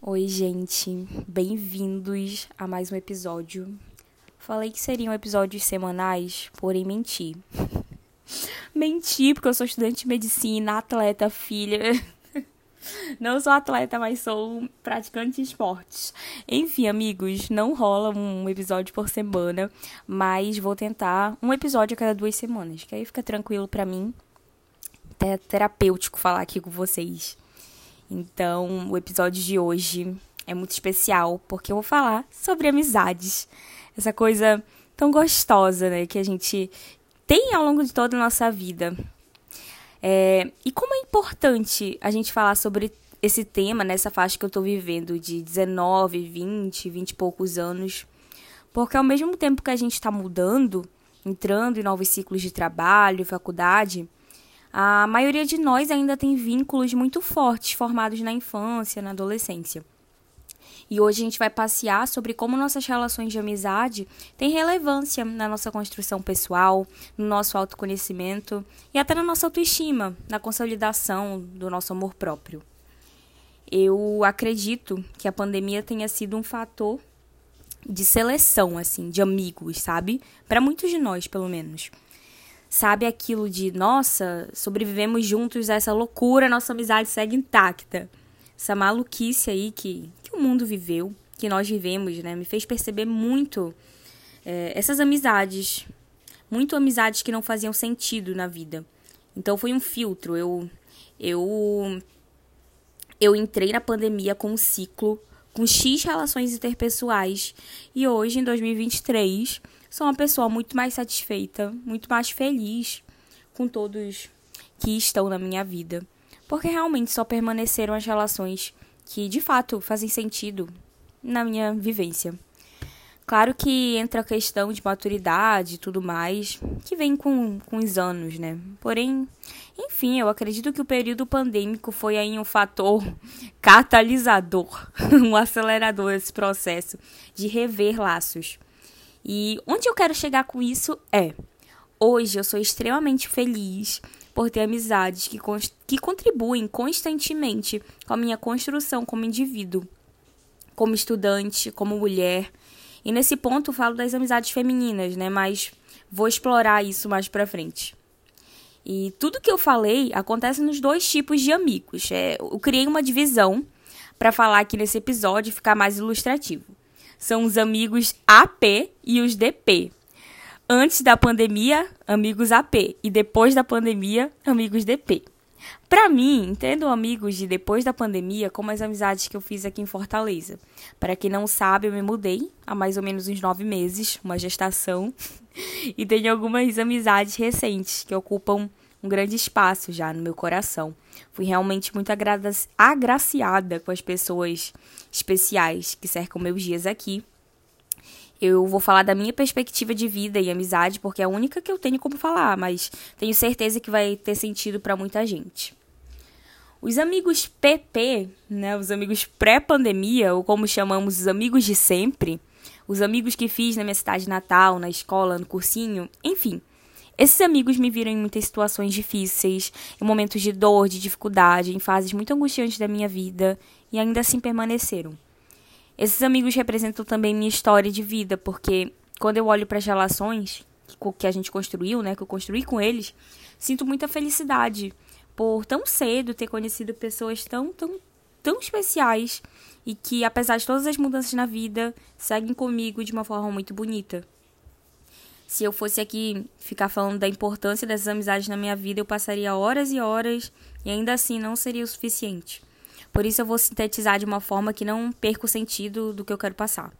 Oi, gente, bem-vindos a mais um episódio. Falei que seriam episódios semanais, porém menti. menti porque eu sou estudante de medicina, atleta, filha. Não sou atleta, mas sou praticante de esportes. Enfim, amigos, não rola um episódio por semana, mas vou tentar um episódio a cada duas semanas, que aí fica tranquilo para mim. É terapêutico falar aqui com vocês. Então, o episódio de hoje é muito especial porque eu vou falar sobre amizades. Essa coisa tão gostosa, né, que a gente tem ao longo de toda a nossa vida. É, e como é importante a gente falar sobre esse tema nessa faixa que eu tô vivendo de 19, 20, 20 e poucos anos. Porque ao mesmo tempo que a gente está mudando, entrando em novos ciclos de trabalho, faculdade, a maioria de nós ainda tem vínculos muito fortes formados na infância, na adolescência. E hoje a gente vai passear sobre como nossas relações de amizade têm relevância na nossa construção pessoal, no nosso autoconhecimento e até na nossa autoestima, na consolidação do nosso amor próprio. Eu acredito que a pandemia tenha sido um fator de seleção, assim, de amigos, sabe? Para muitos de nós, pelo menos sabe aquilo de, nossa, sobrevivemos juntos a essa loucura, nossa amizade segue intacta. Essa maluquice aí que, que o mundo viveu, que nós vivemos, né? Me fez perceber muito é, essas amizades. Muito amizades que não faziam sentido na vida. Então foi um filtro. Eu, eu, eu entrei na pandemia com um ciclo, com X relações interpessoais. E hoje, em 2023 sou uma pessoa muito mais satisfeita, muito mais feliz com todos que estão na minha vida. Porque realmente só permaneceram as relações que de fato fazem sentido na minha vivência. Claro que entra a questão de maturidade e tudo mais, que vem com, com os anos, né? Porém, enfim, eu acredito que o período pandêmico foi aí um fator catalisador, um acelerador desse processo de rever laços. E onde eu quero chegar com isso é: hoje eu sou extremamente feliz por ter amizades que, que contribuem constantemente com a minha construção como indivíduo, como estudante, como mulher. E nesse ponto falo das amizades femininas, né? Mas vou explorar isso mais pra frente. E tudo que eu falei acontece nos dois tipos de amigos. É, eu criei uma divisão para falar aqui nesse episódio e ficar mais ilustrativo são os amigos AP e os DP. Antes da pandemia, amigos AP. E depois da pandemia, amigos DP. Para mim, entendo amigos de depois da pandemia como as amizades que eu fiz aqui em Fortaleza. Para quem não sabe, eu me mudei há mais ou menos uns nove meses, uma gestação, e tenho algumas amizades recentes que ocupam um grande espaço já no meu coração. Fui realmente muito agraciada com as pessoas especiais que cercam meus dias aqui. Eu vou falar da minha perspectiva de vida e amizade, porque é a única que eu tenho como falar, mas tenho certeza que vai ter sentido para muita gente. Os amigos PP, né, os amigos pré-pandemia, ou como chamamos os amigos de sempre, os amigos que fiz na minha cidade natal, na escola, no cursinho, enfim, esses amigos me viram em muitas situações difíceis, em momentos de dor, de dificuldade, em fases muito angustiantes da minha vida, e ainda assim permaneceram. Esses amigos representam também minha história de vida, porque quando eu olho para as relações que a gente construiu, né, que eu construí com eles, sinto muita felicidade por tão cedo ter conhecido pessoas tão, tão, tão especiais e que, apesar de todas as mudanças na vida, seguem comigo de uma forma muito bonita. Se eu fosse aqui ficar falando da importância dessas amizades na minha vida, eu passaria horas e horas e ainda assim não seria o suficiente. Por isso eu vou sintetizar de uma forma que não perca o sentido do que eu quero passar.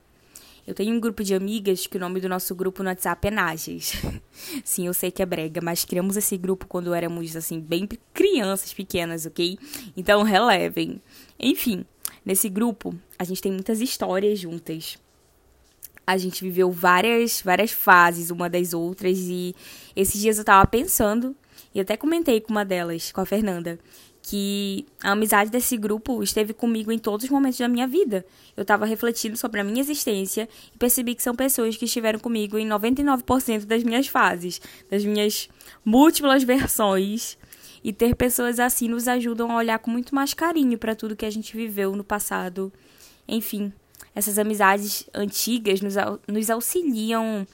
Eu tenho um grupo de amigas que o nome do nosso grupo no WhatsApp é Nages. Sim, eu sei que é brega, mas criamos esse grupo quando éramos, assim, bem crianças pequenas, ok? Então relevem. Enfim, nesse grupo a gente tem muitas histórias juntas a gente viveu várias, várias fases uma das outras e esses dias eu tava pensando e até comentei com uma delas, com a Fernanda, que a amizade desse grupo esteve comigo em todos os momentos da minha vida. Eu estava refletindo sobre a minha existência e percebi que são pessoas que estiveram comigo em 99% das minhas fases, das minhas múltiplas versões. E ter pessoas assim nos ajudam a olhar com muito mais carinho para tudo que a gente viveu no passado. Enfim, essas amizades antigas nos, nos auxiliam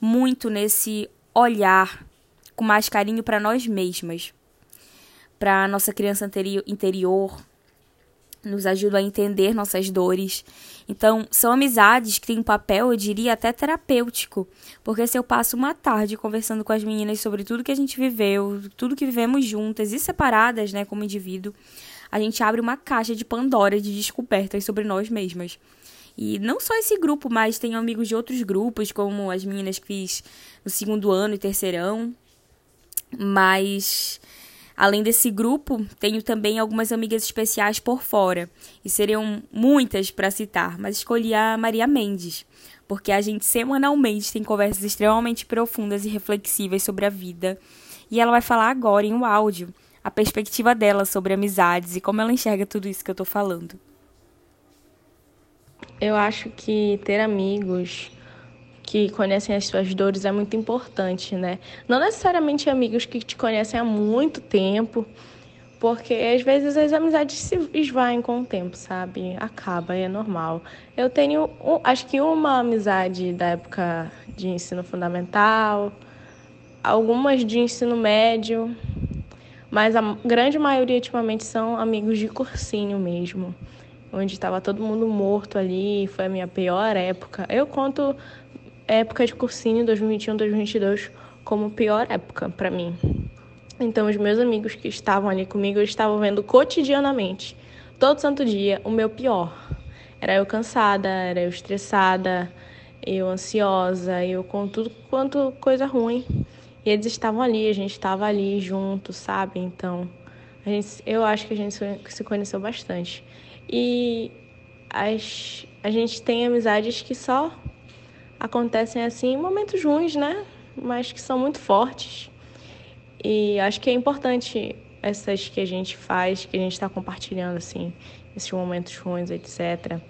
muito nesse olhar com mais carinho para nós mesmas, para nossa criança interior, nos ajudam a entender nossas dores. Então, são amizades que têm um papel, eu diria, até terapêutico. Porque se eu passo uma tarde conversando com as meninas sobre tudo que a gente viveu, tudo que vivemos juntas e separadas, né, como indivíduo, a gente abre uma caixa de Pandora de descobertas sobre nós mesmas. E não só esse grupo, mas tem amigos de outros grupos, como as meninas que fiz no segundo ano e terceirão. Mas Além desse grupo, tenho também algumas amigas especiais por fora, e seriam muitas para citar, mas escolhi a Maria Mendes, porque a gente semanalmente tem conversas extremamente profundas e reflexivas sobre a vida, e ela vai falar agora em um áudio a perspectiva dela sobre amizades e como ela enxerga tudo isso que eu tô falando. Eu acho que ter amigos que conhecem as suas dores é muito importante, né? Não necessariamente amigos que te conhecem há muito tempo, porque às vezes as amizades se esvaem com o tempo, sabe? Acaba, é normal. Eu tenho, acho que uma amizade da época de ensino fundamental, algumas de ensino médio, mas a grande maioria ultimamente são amigos de cursinho mesmo, onde estava todo mundo morto ali, foi a minha pior época. Eu conto época de cursinho 2021, 2022 como pior época para mim. Então, os meus amigos que estavam ali comigo, eles estavam vendo cotidianamente, todo santo dia, o meu pior. Era eu cansada, era eu estressada, eu ansiosa, eu com tudo quanto coisa ruim. E eles estavam ali, a gente estava ali junto, sabe? Então, gente, eu acho que a gente se conheceu bastante. E as, a gente tem amizades que só acontecem assim em momentos ruins, né? Mas que são muito fortes. E acho que é importante essas que a gente faz, que a gente está compartilhando assim, esses momentos ruins, etc.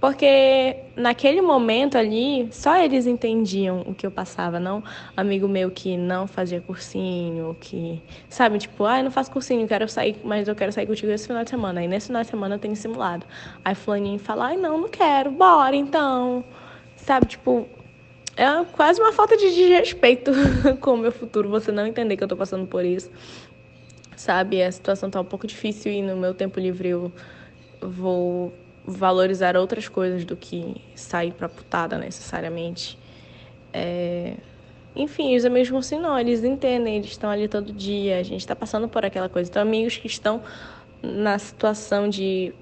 Porque naquele momento ali, só eles entendiam o que eu passava, não amigo meu que não fazia cursinho, que, sabe, tipo, ah, eu não faço cursinho, quero sair, mas eu quero sair contigo esse final de semana. Aí nesse final de semana tenho simulado. Aí fulaninho fala, ai, não, não quero, bora então. Sabe, tipo, é quase uma falta de desrespeito com o meu futuro você não entender que eu tô passando por isso. Sabe, a situação tá um pouco difícil e no meu tempo livre eu vou valorizar outras coisas do que sair pra putada necessariamente. É... Enfim, os amigos vão assim, não, eles entendem, eles estão ali todo dia, a gente tá passando por aquela coisa. Então, amigos que estão na situação de.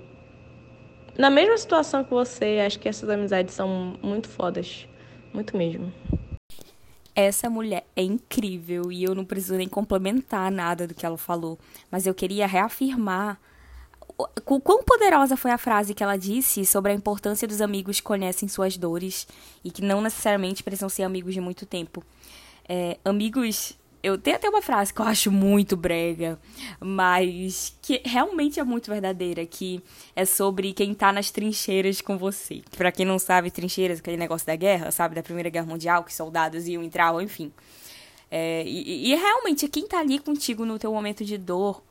Na mesma situação que você, acho que essas amizades são muito fodas. Muito mesmo. Essa mulher é incrível e eu não preciso nem complementar nada do que ela falou, mas eu queria reafirmar o quão poderosa foi a frase que ela disse sobre a importância dos amigos que conhecem suas dores e que não necessariamente precisam ser amigos de muito tempo. É, amigos eu tenho até uma frase que eu acho muito brega, mas que realmente é muito verdadeira, que é sobre quem tá nas trincheiras com você. Para quem não sabe, trincheiras, aquele negócio da guerra, sabe, da Primeira Guerra Mundial, que soldados iam entrar, enfim. É, e, e realmente quem tá ali contigo no teu momento de dor,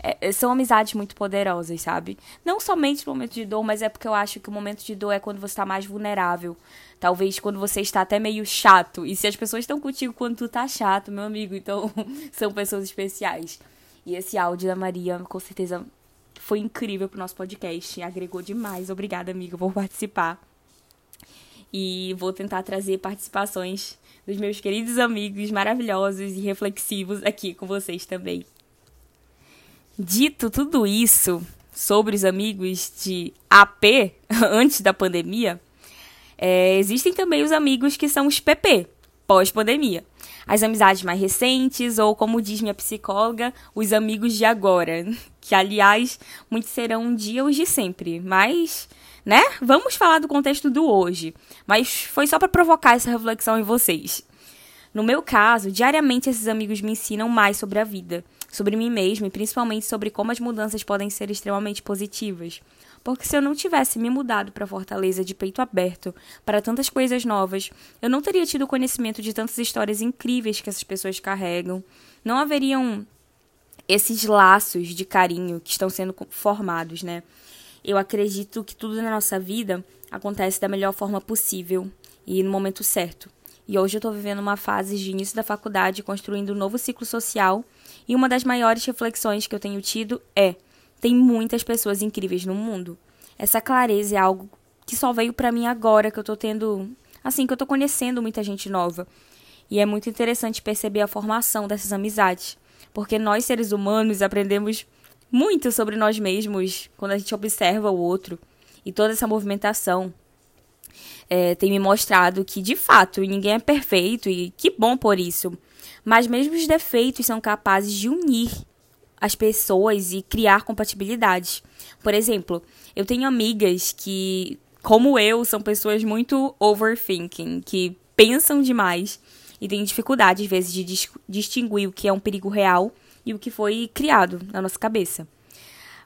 é, são amizades muito poderosas, sabe? Não somente no momento de dor, mas é porque eu acho que o momento de dor é quando você está mais vulnerável. Talvez quando você está até meio chato. E se as pessoas estão contigo quando tu tá chato, meu amigo, então são pessoas especiais. E esse áudio da Maria, com certeza, foi incrível pro nosso podcast. Agregou demais. Obrigada, amiga, por participar. E vou tentar trazer participações dos meus queridos amigos maravilhosos e reflexivos aqui com vocês também. Dito tudo isso sobre os amigos de AP antes da pandemia, é, existem também os amigos que são os PP, pós-pandemia. As amizades mais recentes, ou como diz minha psicóloga, os amigos de agora. Que, aliás, muitos serão um dia os de sempre. Mas, né? Vamos falar do contexto do hoje. Mas foi só para provocar essa reflexão em vocês. No meu caso, diariamente esses amigos me ensinam mais sobre a vida sobre mim mesma e principalmente sobre como as mudanças podem ser extremamente positivas. Porque se eu não tivesse me mudado para Fortaleza de peito aberto para tantas coisas novas, eu não teria tido conhecimento de tantas histórias incríveis que essas pessoas carregam. Não haveriam esses laços de carinho que estão sendo formados, né? Eu acredito que tudo na nossa vida acontece da melhor forma possível e no momento certo. E hoje eu estou vivendo uma fase de início da faculdade, construindo um novo ciclo social, e uma das maiores reflexões que eu tenho tido é: tem muitas pessoas incríveis no mundo. Essa clareza é algo que só veio para mim agora que eu tô tendo, assim, que eu tô conhecendo muita gente nova. E é muito interessante perceber a formação dessas amizades, porque nós seres humanos aprendemos muito sobre nós mesmos quando a gente observa o outro e toda essa movimentação é, tem me mostrado que de fato ninguém é perfeito e que bom por isso. Mas mesmo os defeitos são capazes de unir as pessoas e criar compatibilidades. Por exemplo, eu tenho amigas que, como eu, são pessoas muito overthinking, que pensam demais e têm dificuldade, às vezes, de dis distinguir o que é um perigo real e o que foi criado na nossa cabeça.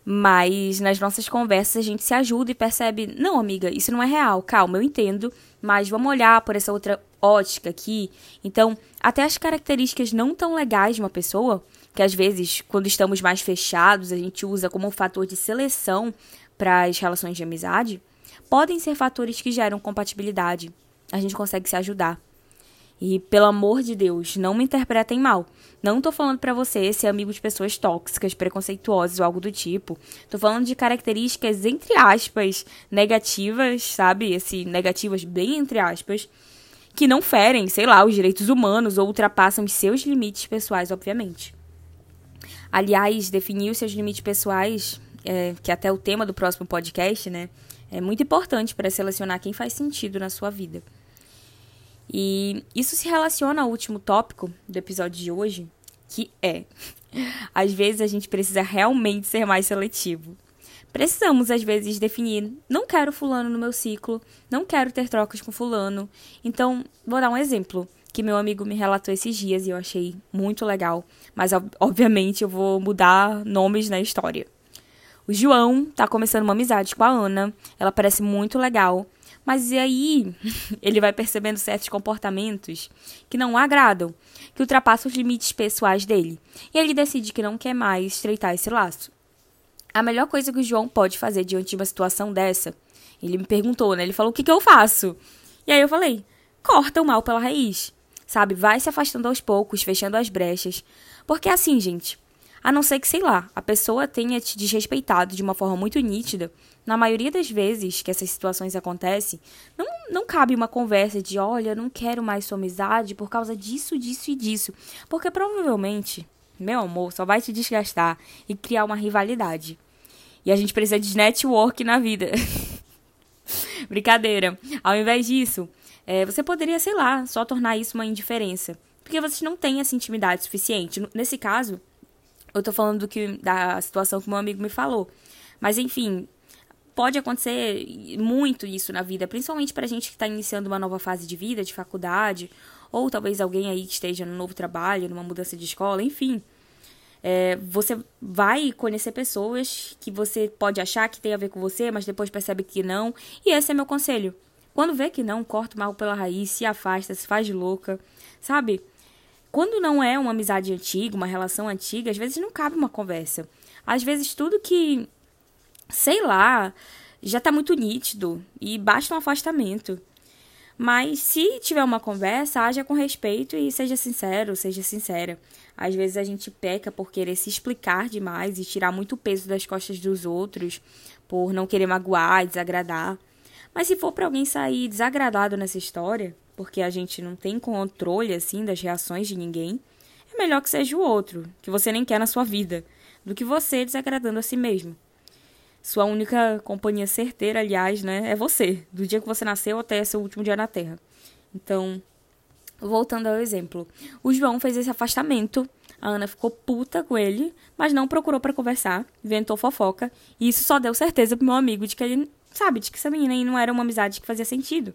Mas nas nossas conversas a gente se ajuda e percebe: não, amiga, isso não é real, calma, eu entendo, mas vamos olhar por essa outra ótica aqui. Então, até as características não tão legais de uma pessoa, que às vezes, quando estamos mais fechados, a gente usa como um fator de seleção para as relações de amizade, podem ser fatores que geram compatibilidade. A gente consegue se ajudar. E pelo amor de Deus, não me interpretem mal. Não tô falando para você ser amigo de pessoas tóxicas, preconceituosas ou algo do tipo. Tô falando de características entre aspas negativas, sabe? Esse negativas bem entre aspas, que não ferem, sei lá, os direitos humanos ou ultrapassam os seus limites pessoais, obviamente. Aliás, definir os seus limites pessoais, é, que é até o tema do próximo podcast, né? É muito importante para selecionar quem faz sentido na sua vida. E isso se relaciona ao último tópico do episódio de hoje, que é: às vezes a gente precisa realmente ser mais seletivo. Precisamos, às vezes, definir: não quero Fulano no meu ciclo, não quero ter trocas com Fulano. Então, vou dar um exemplo que meu amigo me relatou esses dias e eu achei muito legal, mas obviamente eu vou mudar nomes na história. O João tá começando uma amizade com a Ana, ela parece muito legal, mas e aí ele vai percebendo certos comportamentos que não agradam, que ultrapassam os limites pessoais dele. E ele decide que não quer mais estreitar esse laço. A melhor coisa que o João pode fazer diante de uma situação dessa, ele me perguntou, né? Ele falou: o que, que eu faço? E aí eu falei: corta o mal pela raiz. Sabe? Vai se afastando aos poucos, fechando as brechas. Porque é assim, gente, a não ser que, sei lá, a pessoa tenha te desrespeitado de uma forma muito nítida, na maioria das vezes que essas situações acontecem, não, não cabe uma conversa de, olha, não quero mais sua amizade por causa disso, disso e disso. Porque provavelmente, meu amor, só vai te desgastar e criar uma rivalidade. E a gente precisa de network na vida. Brincadeira. Ao invés disso, é, você poderia, sei lá, só tornar isso uma indiferença. Porque vocês não têm essa intimidade suficiente. Nesse caso, eu tô falando do que da situação que meu amigo me falou. Mas enfim, pode acontecer muito isso na vida, principalmente pra gente que tá iniciando uma nova fase de vida, de faculdade, ou talvez alguém aí que esteja no novo trabalho, numa mudança de escola, enfim. É, você vai conhecer pessoas que você pode achar que tem a ver com você, mas depois percebe que não. E esse é meu conselho. Quando vê que não, corta o mal pela raiz, se afasta, se faz de louca, sabe? Quando não é uma amizade antiga, uma relação antiga, às vezes não cabe uma conversa. Às vezes tudo que, sei lá, já tá muito nítido e basta um afastamento. Mas se tiver uma conversa, haja com respeito e seja sincero, seja sincera. Às vezes a gente peca por querer se explicar demais e tirar muito peso das costas dos outros, por não querer magoar, desagradar. Mas se for para alguém sair desagradado nessa história, porque a gente não tem controle assim das reações de ninguém, é melhor que seja o outro, que você nem quer na sua vida, do que você desagradando a si mesmo. Sua única companhia certeira, aliás, né, é você, do dia que você nasceu até seu último dia na Terra. Então, voltando ao exemplo, o João fez esse afastamento, a Ana ficou puta com ele, mas não procurou para conversar, inventou fofoca, e isso só deu certeza pro meu amigo de que ele sabe, de que essa menina aí não era uma amizade que fazia sentido.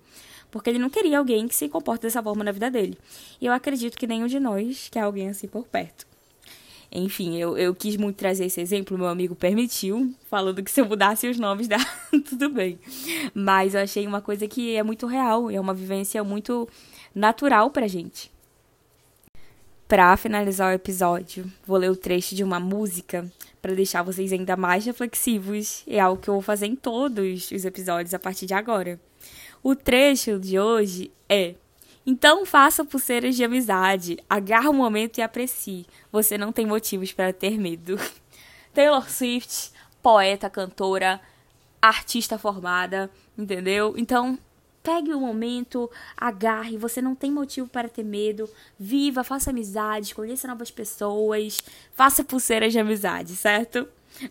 Porque ele não queria alguém que se comporta dessa forma na vida dele. E eu acredito que nenhum de nós quer alguém assim por perto. Enfim, eu, eu quis muito trazer esse exemplo, meu amigo permitiu, falando que se eu mudasse os nomes, dá tudo bem. Mas eu achei uma coisa que é muito real, é uma vivência muito natural pra gente. Para finalizar o episódio, vou ler o trecho de uma música para deixar vocês ainda mais reflexivos. É algo que eu vou fazer em todos os episódios a partir de agora. O trecho de hoje é: Então faça pulseiras de amizade, agarra o momento e aprecie. Você não tem motivos para ter medo. Taylor Swift, poeta, cantora, artista formada, entendeu? Então, pegue o momento, agarre, você não tem motivo para ter medo, viva, faça amizade, conheça novas pessoas, faça pulseiras de amizade, certo?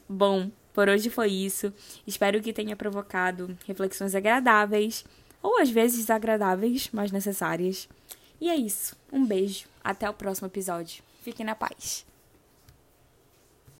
Bom, por hoje foi isso. Espero que tenha provocado reflexões agradáveis ou às vezes desagradáveis, mas necessárias. E é isso. Um beijo. Até o próximo episódio. Fiquem na paz.